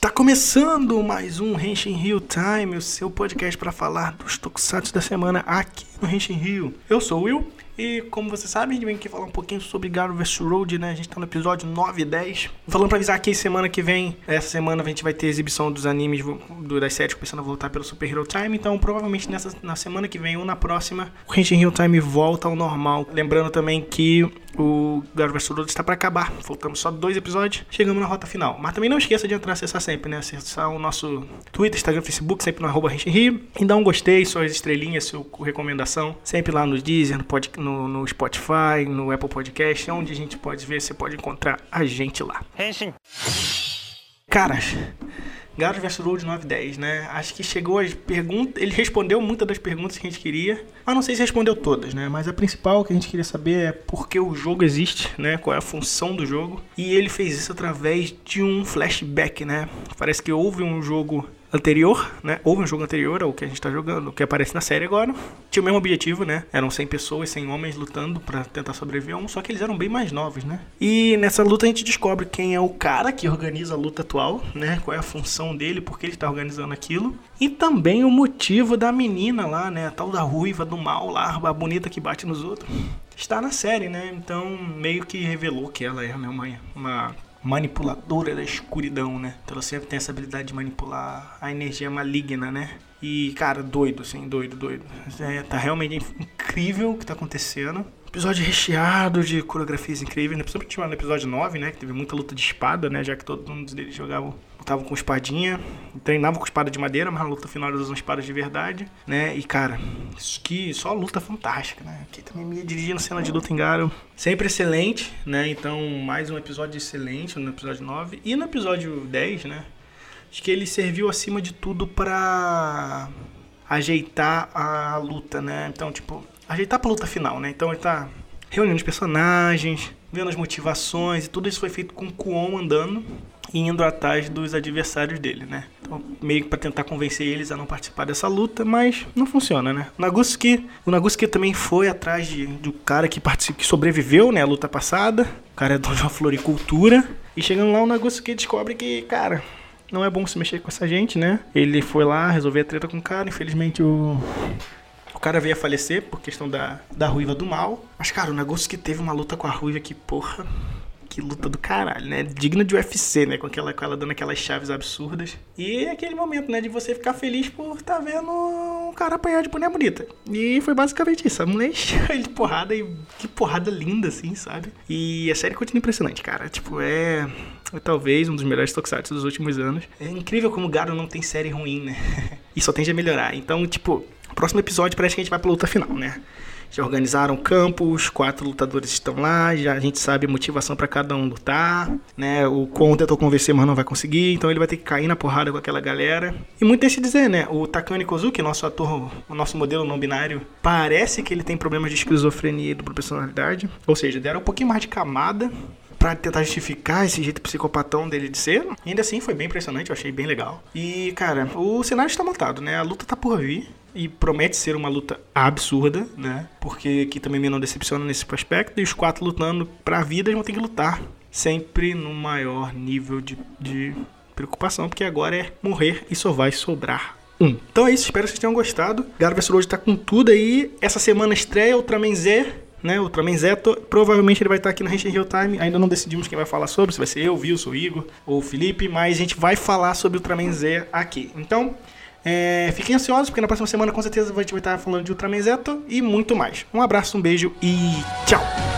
Está começando mais um Henshin Rio Time, o seu podcast para falar dos tokusatsu da semana aqui no Henshin Rio. Eu sou o Will e como você sabe, a gente vem aqui falar um pouquinho sobre Garo vs Road, né? A gente tá no episódio 9 e 10. Falando pra avisar que semana que vem, essa semana a gente vai ter exibição dos animes do, das séries começando a voltar pelo Super Hero Time. Então, provavelmente nessa, na semana que vem ou na próxima, o Henshin Hero Time volta ao normal. Lembrando também que o Garo vs está para acabar. Faltamos só dois episódios, chegamos na rota final. Mas também não esqueça de entrar, acessar sempre, né? Acessar o nosso Twitter, Instagram, Facebook, sempre no arroba Rio. E dar um gostei, suas estrelinhas, sua recomendação. Sempre lá no Deezer, no, pod, no, no Spotify, no Apple Podcast, onde a gente pode ver, você pode encontrar a gente lá. Henshin. Caras, Garros vs Road 910, né? Acho que chegou as perguntas. Ele respondeu muitas das perguntas que a gente queria. Mas não sei se respondeu todas, né? Mas a principal que a gente queria saber é por que o jogo existe, né? Qual é a função do jogo. E ele fez isso através de um flashback, né? Parece que houve um jogo anterior, né? Houve um jogo anterior ao que a gente tá jogando, que aparece na série agora. Tinha o mesmo objetivo, né? Eram 100 pessoas, 100 homens lutando para tentar sobreviver a um, só que eles eram bem mais novos, né? E nessa luta a gente descobre quem é o cara que organiza a luta atual, né? Qual é a função dele, por que ele tá organizando aquilo. E também o motivo da menina lá, né? A tal da ruiva do mal lá, a bonita que bate nos outros. Está na série, né? Então meio que revelou que ela é né? uma, uma manipuladora da escuridão, né? Então ela sempre tem essa habilidade de manipular a energia maligna, né? E, cara, doido, assim, doido, doido. É, tá realmente incrível o que tá acontecendo. Episódio recheado de coreografias incríveis, né? Principalmente no episódio 9, né? Que teve muita luta de espada, né? Já que todos eles jogavam lutavam com espadinha, treinavam com espada de madeira, mas na luta final eles usam espadas de verdade, né? E cara, que só luta fantástica, né? Aqui também me dirigindo cena de luta em Garo, sempre excelente, né? Então, mais um episódio excelente no episódio 9 e no episódio 10, né? Acho que ele serviu acima de tudo para ajeitar a luta, né? Então, tipo, ajeitar pra luta final, né? Então ele tá reunindo os personagens, vendo as motivações e tudo isso foi feito com o Kuon andando indo atrás dos adversários dele, né? Então, meio que para tentar convencer eles a não participar dessa luta, mas não funciona, né? O Naguski, o Naguski também foi atrás de, do cara que que sobreviveu, né, a luta passada. O cara é dono de uma floricultura e chegando lá o Naguski descobre que, cara, não é bom se mexer com essa gente, né? Ele foi lá resolver a treta com o cara, infelizmente o o cara veio a falecer por questão da, da ruiva do mal. Mas, cara, o negócio que teve uma luta com a ruiva que, porra, que luta do caralho, né? Digna de UFC, né? Com, aquela, com ela dando aquelas chaves absurdas. E é aquele momento, né? De você ficar feliz por estar tá vendo um cara apanhar de boneca bonita. E foi basicamente isso. A mulher encheu ele de porrada e que porrada linda, assim, sabe? E a série continua impressionante, cara. Tipo, é. É talvez um dos melhores tokusatsu dos últimos anos. É incrível como o Garo não tem série ruim, né? e só tende a melhorar. Então, tipo, Próximo episódio parece que a gente vai pra luta final, né? Já organizaram campos, quatro lutadores estão lá, já a gente sabe a motivação para cada um lutar, né? O Kon tentou convencer, mas não vai conseguir, então ele vai ter que cair na porrada com aquela galera. E muito se dizer, né? O Takane Kozuki, nosso ator, o nosso modelo não binário, parece que ele tem problemas de esquizofrenia e dupla personalidade. Ou seja, deram um pouquinho mais de camada para tentar justificar esse jeito psicopatão dele de ser. E ainda assim foi bem impressionante, eu achei bem legal. E, cara, o cenário está montado, né? A luta tá por vir e promete ser uma luta absurda, né? Porque aqui também me não decepciona nesse aspecto. E os quatro lutando pra vida, eles vão ter que lutar sempre no maior nível de, de preocupação, porque agora é morrer e só vai sobrar um. Então é isso, espero que vocês tenham gostado. Garo vs hoje tá com tudo aí. Essa semana estreia Ultraman Z, né? Ultraman Zeto. Provavelmente ele vai estar aqui no Henshin Real Time. Ainda não decidimos quem vai falar sobre, se vai ser eu, Wilson, Igor ou Felipe, mas a gente vai falar sobre Ultraman Z aqui. Então, é, fiquem ansiosos, porque na próxima semana com certeza a gente vai estar falando de Ultraman e muito mais. Um abraço, um beijo e tchau!